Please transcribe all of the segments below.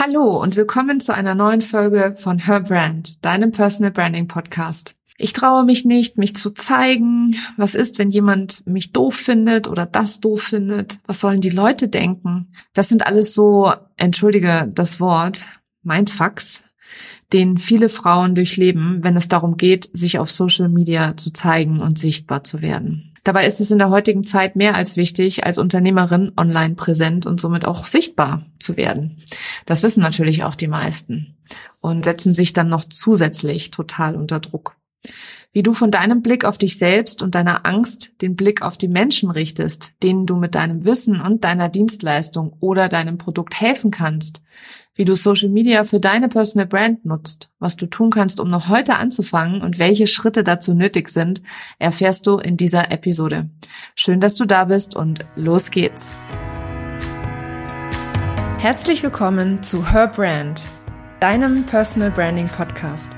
Hallo und willkommen zu einer neuen Folge von Her Brand, deinem Personal Branding Podcast. Ich traue mich nicht, mich zu zeigen. Was ist, wenn jemand mich doof findet oder das doof findet? Was sollen die Leute denken? Das sind alles so, entschuldige das Wort, Mindfucks, den viele Frauen durchleben, wenn es darum geht, sich auf Social Media zu zeigen und sichtbar zu werden. Dabei ist es in der heutigen Zeit mehr als wichtig, als Unternehmerin online präsent und somit auch sichtbar zu werden. Das wissen natürlich auch die meisten und setzen sich dann noch zusätzlich total unter Druck. Wie du von deinem Blick auf dich selbst und deiner Angst den Blick auf die Menschen richtest, denen du mit deinem Wissen und deiner Dienstleistung oder deinem Produkt helfen kannst, wie du Social Media für deine Personal Brand nutzt, was du tun kannst, um noch heute anzufangen und welche Schritte dazu nötig sind, erfährst du in dieser Episode. Schön, dass du da bist und los geht's. Herzlich willkommen zu Her Brand, deinem Personal Branding Podcast.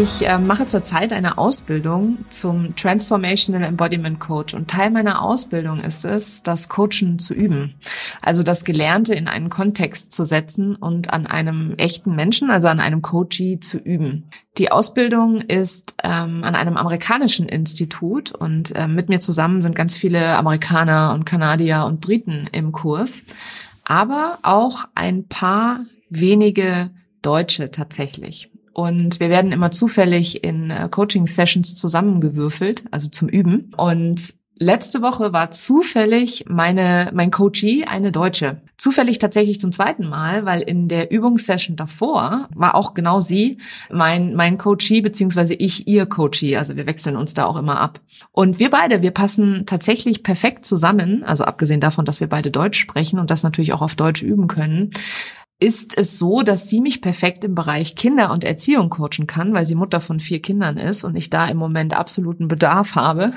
Ich äh, mache zurzeit eine Ausbildung zum Transformational Embodiment Coach und Teil meiner Ausbildung ist es, das Coachen zu üben. Also das Gelernte in einen Kontext zu setzen und an einem echten Menschen, also an einem Coachee zu üben. Die Ausbildung ist ähm, an einem amerikanischen Institut und äh, mit mir zusammen sind ganz viele Amerikaner und Kanadier und Briten im Kurs, aber auch ein paar wenige Deutsche tatsächlich. Und wir werden immer zufällig in äh, Coaching-Sessions zusammengewürfelt, also zum Üben. Und letzte Woche war zufällig meine, mein Coachie eine Deutsche. Zufällig tatsächlich zum zweiten Mal, weil in der Übungssession davor war auch genau sie mein, mein Coachie, beziehungsweise ich ihr Coachie. Also wir wechseln uns da auch immer ab. Und wir beide, wir passen tatsächlich perfekt zusammen. Also abgesehen davon, dass wir beide Deutsch sprechen und das natürlich auch auf Deutsch üben können ist es so, dass sie mich perfekt im Bereich Kinder und Erziehung coachen kann, weil sie Mutter von vier Kindern ist und ich da im Moment absoluten Bedarf habe.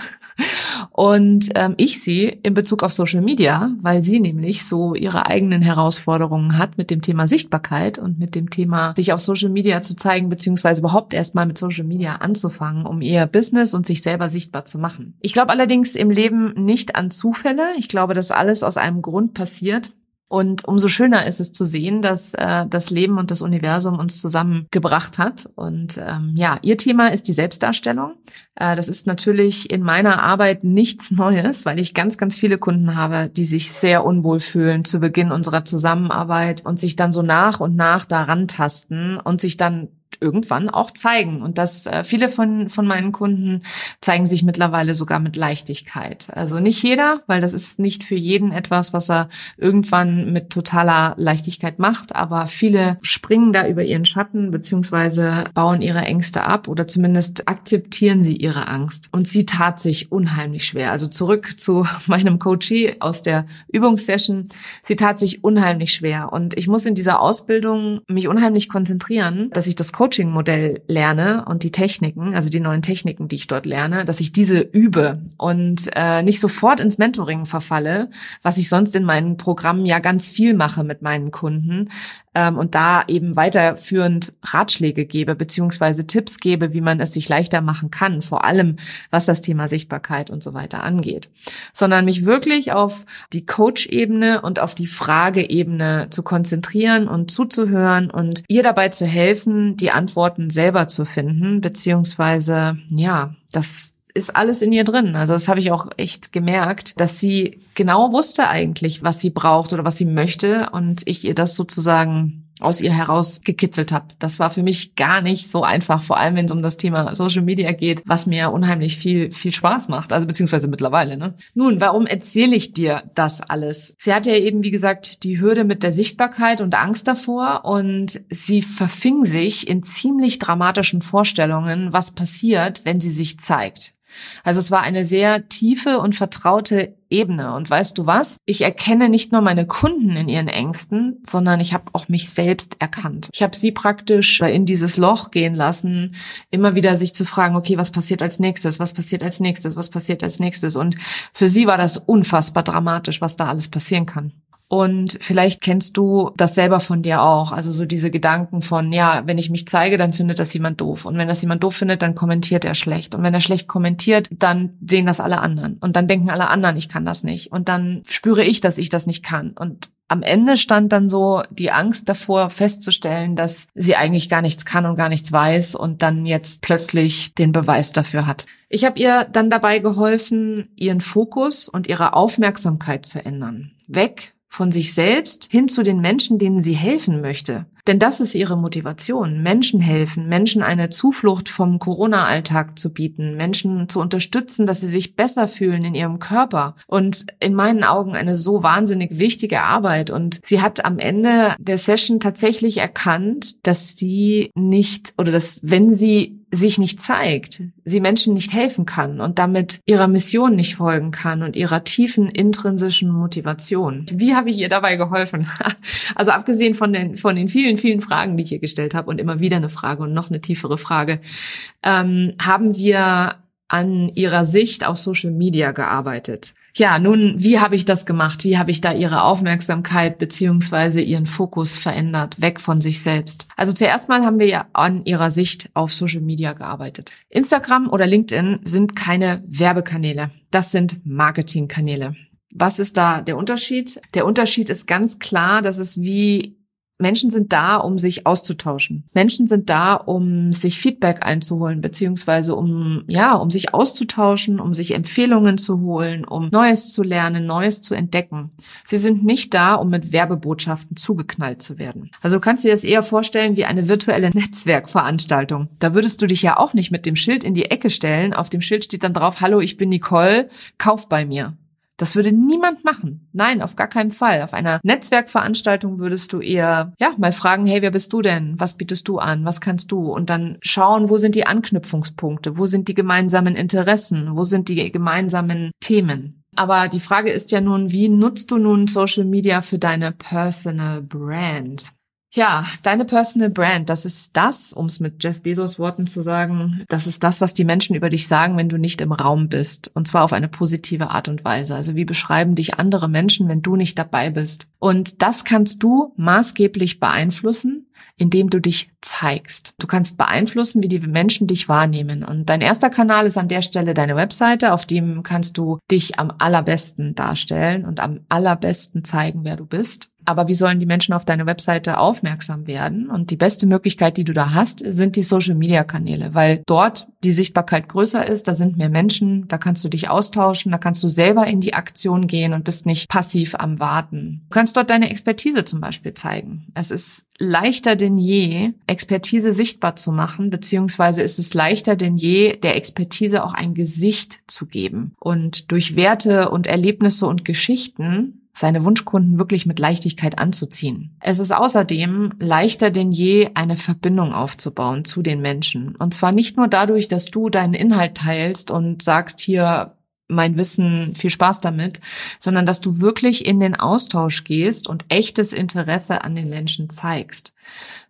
Und ähm, ich sie in Bezug auf Social Media, weil sie nämlich so ihre eigenen Herausforderungen hat mit dem Thema Sichtbarkeit und mit dem Thema, sich auf Social Media zu zeigen, beziehungsweise überhaupt erstmal mit Social Media anzufangen, um ihr Business und sich selber sichtbar zu machen. Ich glaube allerdings im Leben nicht an Zufälle. Ich glaube, dass alles aus einem Grund passiert. Und umso schöner ist es zu sehen, dass äh, das Leben und das Universum uns zusammengebracht hat. Und ähm, ja, ihr Thema ist die Selbstdarstellung. Äh, das ist natürlich in meiner Arbeit nichts Neues, weil ich ganz, ganz viele Kunden habe, die sich sehr unwohl fühlen zu Beginn unserer Zusammenarbeit und sich dann so nach und nach daran tasten und sich dann irgendwann auch zeigen. Und dass äh, viele von, von meinen Kunden zeigen sich mittlerweile sogar mit Leichtigkeit. Also nicht jeder, weil das ist nicht für jeden etwas, was er irgendwann mit totaler Leichtigkeit macht, aber viele springen da über ihren Schatten beziehungsweise bauen ihre Ängste ab oder zumindest akzeptieren sie ihre Angst. Und sie tat sich unheimlich schwer. Also zurück zu meinem Coachie aus der Übungssession. Sie tat sich unheimlich schwer. Und ich muss in dieser Ausbildung mich unheimlich konzentrieren, dass ich das Coaching-Modell lerne und die Techniken, also die neuen Techniken, die ich dort lerne, dass ich diese übe und äh, nicht sofort ins Mentoring verfalle, was ich sonst in meinen Programmen ja ganz viel mache mit meinen Kunden, ähm, und da eben weiterführend Ratschläge gebe beziehungsweise Tipps gebe, wie man es sich leichter machen kann, vor allem was das Thema Sichtbarkeit und so weiter angeht, sondern mich wirklich auf die Coach-Ebene und auf die Frage-Ebene zu konzentrieren und zuzuhören und ihr dabei zu helfen, die Antworten selber zu finden, beziehungsweise ja, das ist alles in ihr drin. Also das habe ich auch echt gemerkt, dass sie genau wusste eigentlich, was sie braucht oder was sie möchte und ich ihr das sozusagen aus ihr heraus gekitzelt habe. Das war für mich gar nicht so einfach, vor allem wenn es um das Thema Social Media geht, was mir unheimlich viel viel Spaß macht, also beziehungsweise mittlerweile. Ne? Nun, warum erzähle ich dir das alles? Sie hatte ja eben wie gesagt die Hürde mit der Sichtbarkeit und Angst davor und sie verfing sich in ziemlich dramatischen Vorstellungen, was passiert, wenn sie sich zeigt. Also es war eine sehr tiefe und vertraute Ebene. Und weißt du was? Ich erkenne nicht nur meine Kunden in ihren Ängsten, sondern ich habe auch mich selbst erkannt. Ich habe sie praktisch in dieses Loch gehen lassen, immer wieder sich zu fragen, okay, was passiert als nächstes? Was passiert als nächstes? Was passiert als nächstes? Und für sie war das unfassbar dramatisch, was da alles passieren kann. Und vielleicht kennst du das selber von dir auch. Also so diese Gedanken von, ja, wenn ich mich zeige, dann findet das jemand doof. Und wenn das jemand doof findet, dann kommentiert er schlecht. Und wenn er schlecht kommentiert, dann sehen das alle anderen. Und dann denken alle anderen, ich kann das nicht. Und dann spüre ich, dass ich das nicht kann. Und am Ende stand dann so die Angst davor, festzustellen, dass sie eigentlich gar nichts kann und gar nichts weiß und dann jetzt plötzlich den Beweis dafür hat. Ich habe ihr dann dabei geholfen, ihren Fokus und ihre Aufmerksamkeit zu ändern. Weg von sich selbst hin zu den Menschen, denen sie helfen möchte. Denn das ist ihre Motivation. Menschen helfen, Menschen eine Zuflucht vom Corona-Alltag zu bieten, Menschen zu unterstützen, dass sie sich besser fühlen in ihrem Körper. Und in meinen Augen eine so wahnsinnig wichtige Arbeit. Und sie hat am Ende der Session tatsächlich erkannt, dass sie nicht oder dass wenn sie sich nicht zeigt, sie Menschen nicht helfen kann und damit ihrer Mission nicht folgen kann und ihrer tiefen intrinsischen Motivation. Wie habe ich ihr dabei geholfen? Also abgesehen von den, von den vielen, vielen Fragen, die ich ihr gestellt habe und immer wieder eine Frage und noch eine tiefere Frage, ähm, haben wir an ihrer Sicht auf Social Media gearbeitet. Ja, nun, wie habe ich das gemacht? Wie habe ich da ihre Aufmerksamkeit beziehungsweise ihren Fokus verändert, weg von sich selbst? Also zuerst mal haben wir ja an ihrer Sicht auf Social Media gearbeitet. Instagram oder LinkedIn sind keine Werbekanäle. Das sind Marketingkanäle. Was ist da der Unterschied? Der Unterschied ist ganz klar, dass es wie Menschen sind da, um sich auszutauschen. Menschen sind da, um sich Feedback einzuholen, beziehungsweise um, ja, um sich auszutauschen, um sich Empfehlungen zu holen, um Neues zu lernen, Neues zu entdecken. Sie sind nicht da, um mit Werbebotschaften zugeknallt zu werden. Also du kannst dir das eher vorstellen wie eine virtuelle Netzwerkveranstaltung. Da würdest du dich ja auch nicht mit dem Schild in die Ecke stellen. Auf dem Schild steht dann drauf, hallo, ich bin Nicole, kauf bei mir. Das würde niemand machen. Nein, auf gar keinen Fall. Auf einer Netzwerkveranstaltung würdest du eher, ja, mal fragen, hey, wer bist du denn? Was bietest du an? Was kannst du? Und dann schauen, wo sind die Anknüpfungspunkte? Wo sind die gemeinsamen Interessen? Wo sind die gemeinsamen Themen? Aber die Frage ist ja nun, wie nutzt du nun Social Media für deine Personal Brand? Ja, deine Personal Brand, das ist das, um es mit Jeff Bezos Worten zu sagen, das ist das, was die Menschen über dich sagen, wenn du nicht im Raum bist. Und zwar auf eine positive Art und Weise. Also wie beschreiben dich andere Menschen, wenn du nicht dabei bist? Und das kannst du maßgeblich beeinflussen, indem du dich zeigst. Du kannst beeinflussen, wie die Menschen dich wahrnehmen. Und dein erster Kanal ist an der Stelle deine Webseite, auf dem kannst du dich am allerbesten darstellen und am allerbesten zeigen, wer du bist. Aber wie sollen die Menschen auf deine Webseite aufmerksam werden? Und die beste Möglichkeit, die du da hast, sind die Social-Media-Kanäle, weil dort die Sichtbarkeit größer ist, da sind mehr Menschen, da kannst du dich austauschen, da kannst du selber in die Aktion gehen und bist nicht passiv am Warten. Du kannst dort deine Expertise zum Beispiel zeigen. Es ist leichter denn je, Expertise sichtbar zu machen, beziehungsweise ist es leichter denn je, der Expertise auch ein Gesicht zu geben. Und durch Werte und Erlebnisse und Geschichten seine Wunschkunden wirklich mit Leichtigkeit anzuziehen. Es ist außerdem leichter denn je, eine Verbindung aufzubauen zu den Menschen. Und zwar nicht nur dadurch, dass du deinen Inhalt teilst und sagst hier, mein Wissen, viel Spaß damit, sondern dass du wirklich in den Austausch gehst und echtes Interesse an den Menschen zeigst.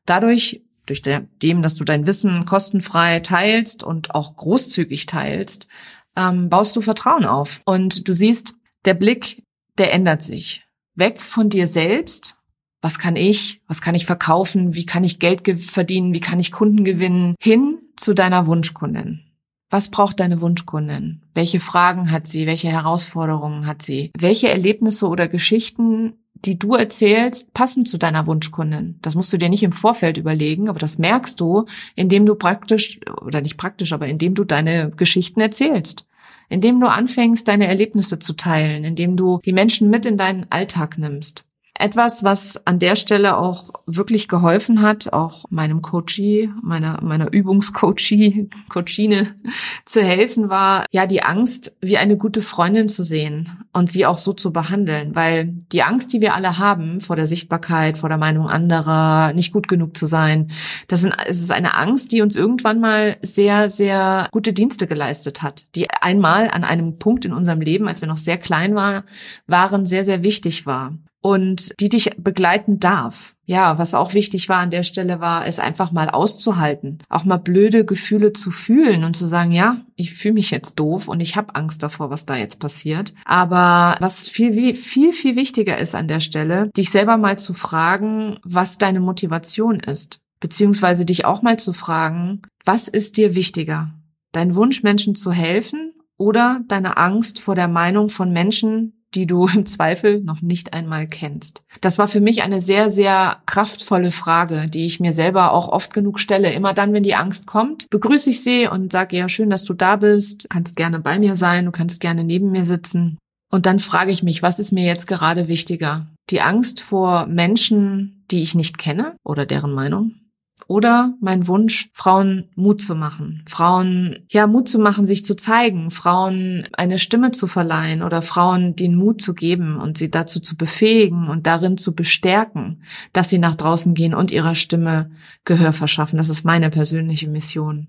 Dadurch, durch dem, dass du dein Wissen kostenfrei teilst und auch großzügig teilst, ähm, baust du Vertrauen auf. Und du siehst, der Blick der ändert sich. Weg von dir selbst. Was kann ich? Was kann ich verkaufen? Wie kann ich Geld verdienen? Wie kann ich Kunden gewinnen? Hin zu deiner Wunschkundin. Was braucht deine Wunschkundin? Welche Fragen hat sie? Welche Herausforderungen hat sie? Welche Erlebnisse oder Geschichten, die du erzählst, passen zu deiner Wunschkundin? Das musst du dir nicht im Vorfeld überlegen, aber das merkst du, indem du praktisch, oder nicht praktisch, aber indem du deine Geschichten erzählst indem du anfängst, deine Erlebnisse zu teilen, indem du die Menschen mit in deinen Alltag nimmst. Etwas, was an der Stelle auch wirklich geholfen hat, auch meinem Coachie, meiner, meiner Übungscoachie, Coachine zu helfen, war ja die Angst, wie eine gute Freundin zu sehen und sie auch so zu behandeln, weil die Angst, die wir alle haben vor der Sichtbarkeit, vor der Meinung anderer, nicht gut genug zu sein, das ist eine Angst, die uns irgendwann mal sehr, sehr gute Dienste geleistet hat, die einmal an einem Punkt in unserem Leben, als wir noch sehr klein waren, waren sehr, sehr wichtig war und die dich begleiten darf. Ja, was auch wichtig war an der Stelle war, es einfach mal auszuhalten, auch mal blöde Gefühle zu fühlen und zu sagen, ja, ich fühle mich jetzt doof und ich habe Angst davor, was da jetzt passiert. Aber was viel, viel, viel wichtiger ist an der Stelle, dich selber mal zu fragen, was deine Motivation ist, beziehungsweise dich auch mal zu fragen, was ist dir wichtiger? Dein Wunsch, Menschen zu helfen oder deine Angst vor der Meinung von Menschen, die du im Zweifel noch nicht einmal kennst? Das war für mich eine sehr, sehr kraftvolle Frage, die ich mir selber auch oft genug stelle. Immer dann, wenn die Angst kommt, begrüße ich sie und sage, ja, schön, dass du da bist. Du kannst gerne bei mir sein, du kannst gerne neben mir sitzen. Und dann frage ich mich, was ist mir jetzt gerade wichtiger? Die Angst vor Menschen, die ich nicht kenne oder deren Meinung? Oder mein Wunsch, Frauen Mut zu machen, Frauen, ja, Mut zu machen, sich zu zeigen, Frauen eine Stimme zu verleihen oder Frauen den Mut zu geben und sie dazu zu befähigen und darin zu bestärken, dass sie nach draußen gehen und ihrer Stimme Gehör verschaffen. Das ist meine persönliche Mission.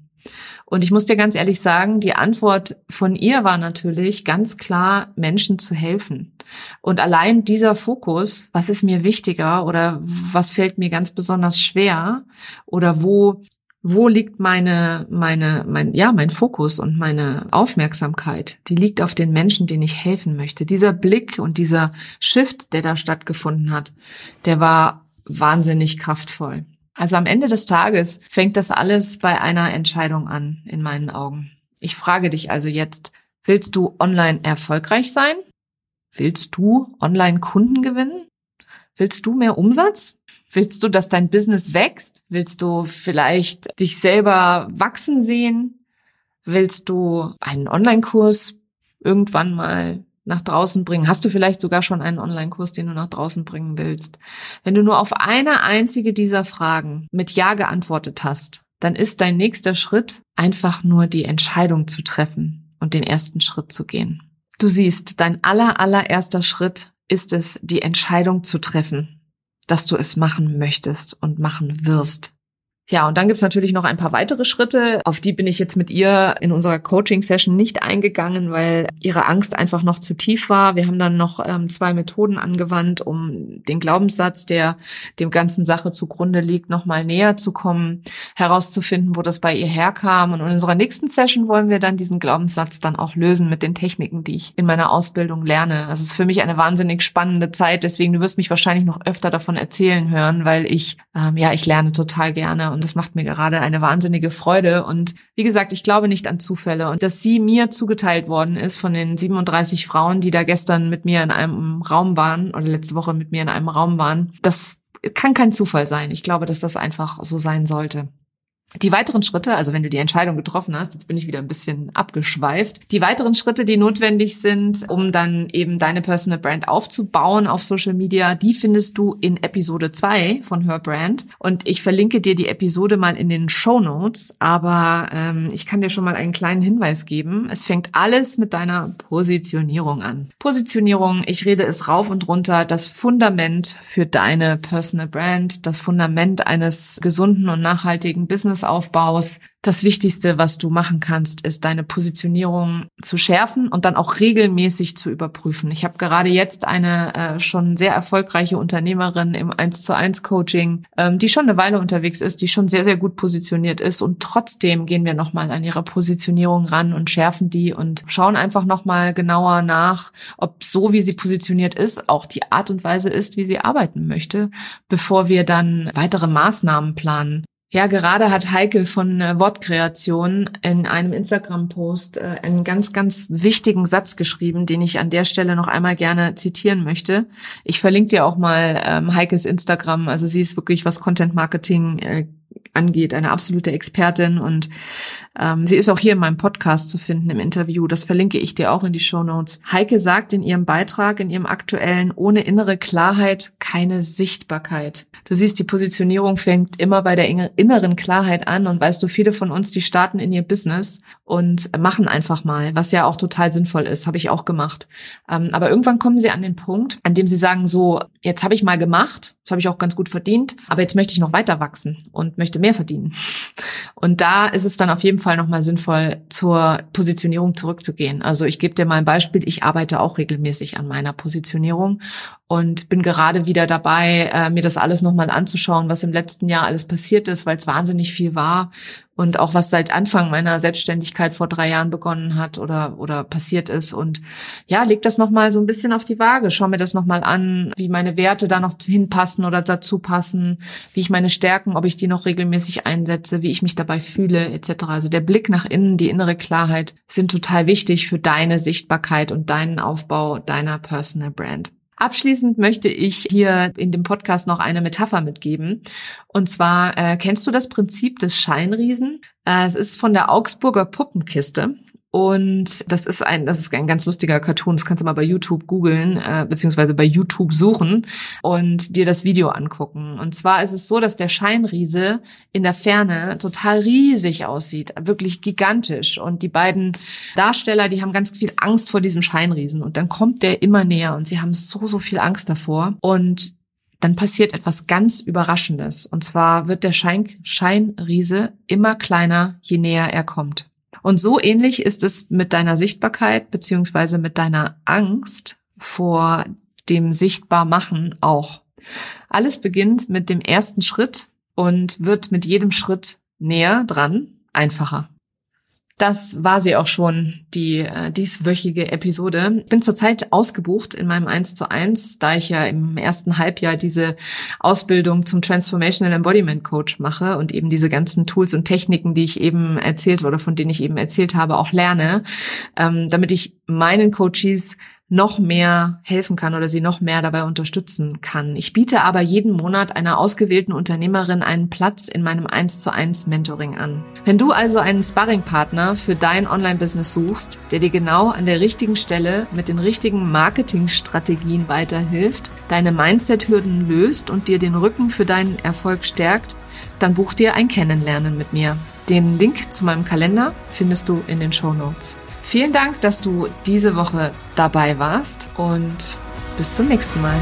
Und ich muss dir ganz ehrlich sagen, die Antwort von ihr war natürlich ganz klar, Menschen zu helfen. Und allein dieser Fokus, was ist mir wichtiger oder was fällt mir ganz besonders schwer oder wo wo liegt meine, meine, mein, ja, mein Fokus und meine Aufmerksamkeit? Die liegt auf den Menschen, denen ich helfen möchte. Dieser Blick und dieser Shift, der da stattgefunden hat, der war wahnsinnig kraftvoll. Also am Ende des Tages fängt das alles bei einer Entscheidung an, in meinen Augen. Ich frage dich also jetzt, willst du online erfolgreich sein? Willst du online Kunden gewinnen? Willst du mehr Umsatz? Willst du, dass dein Business wächst? Willst du vielleicht dich selber wachsen sehen? Willst du einen Online-Kurs irgendwann mal nach draußen bringen? Hast du vielleicht sogar schon einen Online-Kurs, den du nach draußen bringen willst? Wenn du nur auf eine einzige dieser Fragen mit Ja geantwortet hast, dann ist dein nächster Schritt einfach nur die Entscheidung zu treffen und den ersten Schritt zu gehen. Du siehst, dein aller, allererster Schritt ist es, die Entscheidung zu treffen, dass du es machen möchtest und machen wirst. Ja, und dann gibt's natürlich noch ein paar weitere Schritte. Auf die bin ich jetzt mit ihr in unserer Coaching-Session nicht eingegangen, weil ihre Angst einfach noch zu tief war. Wir haben dann noch ähm, zwei Methoden angewandt, um den Glaubenssatz, der dem ganzen Sache zugrunde liegt, nochmal näher zu kommen, herauszufinden, wo das bei ihr herkam. Und in unserer nächsten Session wollen wir dann diesen Glaubenssatz dann auch lösen mit den Techniken, die ich in meiner Ausbildung lerne. Also es ist für mich eine wahnsinnig spannende Zeit. Deswegen, du wirst mich wahrscheinlich noch öfter davon erzählen hören, weil ich, ähm, ja, ich lerne total gerne und das macht mir gerade eine wahnsinnige Freude. Und wie gesagt, ich glaube nicht an Zufälle. Und dass sie mir zugeteilt worden ist von den 37 Frauen, die da gestern mit mir in einem Raum waren oder letzte Woche mit mir in einem Raum waren, das kann kein Zufall sein. Ich glaube, dass das einfach so sein sollte. Die weiteren Schritte, also wenn du die Entscheidung getroffen hast, jetzt bin ich wieder ein bisschen abgeschweift, die weiteren Schritte, die notwendig sind, um dann eben deine Personal Brand aufzubauen auf Social Media, die findest du in Episode 2 von Her Brand. Und ich verlinke dir die Episode mal in den Show Notes, aber ähm, ich kann dir schon mal einen kleinen Hinweis geben. Es fängt alles mit deiner Positionierung an. Positionierung, ich rede es rauf und runter, das Fundament für deine Personal Brand, das Fundament eines gesunden und nachhaltigen Business Businessaufbaus das Wichtigste, was du machen kannst, ist deine Positionierung zu schärfen und dann auch regelmäßig zu überprüfen. Ich habe gerade jetzt eine äh, schon sehr erfolgreiche Unternehmerin im 1 zu 1 Coaching, ähm, die schon eine Weile unterwegs ist, die schon sehr, sehr gut positioniert ist und trotzdem gehen wir nochmal an ihrer Positionierung ran und schärfen die und schauen einfach nochmal genauer nach, ob so, wie sie positioniert ist, auch die Art und Weise ist, wie sie arbeiten möchte, bevor wir dann weitere Maßnahmen planen. Ja, gerade hat Heike von äh, Wortkreation in einem Instagram-Post äh, einen ganz, ganz wichtigen Satz geschrieben, den ich an der Stelle noch einmal gerne zitieren möchte. Ich verlinke dir auch mal ähm, Heikes Instagram. Also sie ist wirklich, was Content Marketing äh, angeht, eine absolute Expertin und ähm, sie ist auch hier in meinem Podcast zu finden im Interview. Das verlinke ich dir auch in die Show Notes. Heike sagt in ihrem Beitrag, in ihrem aktuellen, ohne innere Klarheit keine Sichtbarkeit. Du siehst, die Positionierung fängt immer bei der inneren Klarheit an und weißt du, viele von uns, die starten in ihr Business und machen einfach mal, was ja auch total sinnvoll ist, habe ich auch gemacht. Ähm, aber irgendwann kommen sie an den Punkt, an dem sie sagen, so, jetzt habe ich mal gemacht, habe ich auch ganz gut verdient, aber jetzt möchte ich noch weiter wachsen und möchte mehr verdienen. Und da ist es dann auf jeden Fall nochmal sinnvoll, zur Positionierung zurückzugehen. Also ich gebe dir mal ein Beispiel. Ich arbeite auch regelmäßig an meiner Positionierung und bin gerade wieder dabei, äh, mir das alles nochmal anzuschauen, was im letzten Jahr alles passiert ist, weil es wahnsinnig viel war und auch was seit Anfang meiner Selbstständigkeit vor drei Jahren begonnen hat oder oder passiert ist und ja, leg das nochmal so ein bisschen auf die Waage, schau mir das nochmal an, wie meine Werte da noch hinpassen oder dazu passen, wie ich meine Stärken, ob ich die noch regelmäßig einsetze, wie ich mich dabei fühle etc. Also der Blick nach innen, die innere Klarheit sind total wichtig für deine Sichtbarkeit und deinen Aufbau deiner Personal Brand. Abschließend möchte ich hier in dem Podcast noch eine Metapher mitgeben. Und zwar, äh, kennst du das Prinzip des Scheinriesen? Äh, es ist von der Augsburger Puppenkiste. Und das ist ein, das ist ein ganz lustiger Cartoon. Das kannst du mal bei YouTube googeln, äh, beziehungsweise bei YouTube suchen und dir das Video angucken. Und zwar ist es so, dass der Scheinriese in der Ferne total riesig aussieht, wirklich gigantisch. Und die beiden Darsteller, die haben ganz viel Angst vor diesem Scheinriesen. Und dann kommt der immer näher und sie haben so, so viel Angst davor. Und dann passiert etwas ganz Überraschendes. Und zwar wird der Schein Scheinriese immer kleiner, je näher er kommt. Und so ähnlich ist es mit deiner Sichtbarkeit beziehungsweise mit deiner Angst vor dem Sichtbarmachen auch. Alles beginnt mit dem ersten Schritt und wird mit jedem Schritt näher dran einfacher. Das war sie auch schon, die äh, dieswöchige Episode. Ich bin zurzeit ausgebucht in meinem 1 zu 1, da ich ja im ersten Halbjahr diese Ausbildung zum Transformational Embodiment Coach mache und eben diese ganzen Tools und Techniken, die ich eben erzählt oder von denen ich eben erzählt habe, auch lerne, ähm, damit ich meinen Coaches noch mehr helfen kann oder sie noch mehr dabei unterstützen kann. Ich biete aber jeden Monat einer ausgewählten Unternehmerin einen Platz in meinem 1 zu 1 Mentoring an. Wenn du also einen Sparringpartner für dein Online-Business suchst, der dir genau an der richtigen Stelle mit den richtigen Marketingstrategien weiterhilft, deine Mindset-Hürden löst und dir den Rücken für deinen Erfolg stärkt, dann buch dir ein Kennenlernen mit mir. Den Link zu meinem Kalender findest du in den Show Notes. Vielen Dank, dass du diese Woche dabei warst und bis zum nächsten Mal.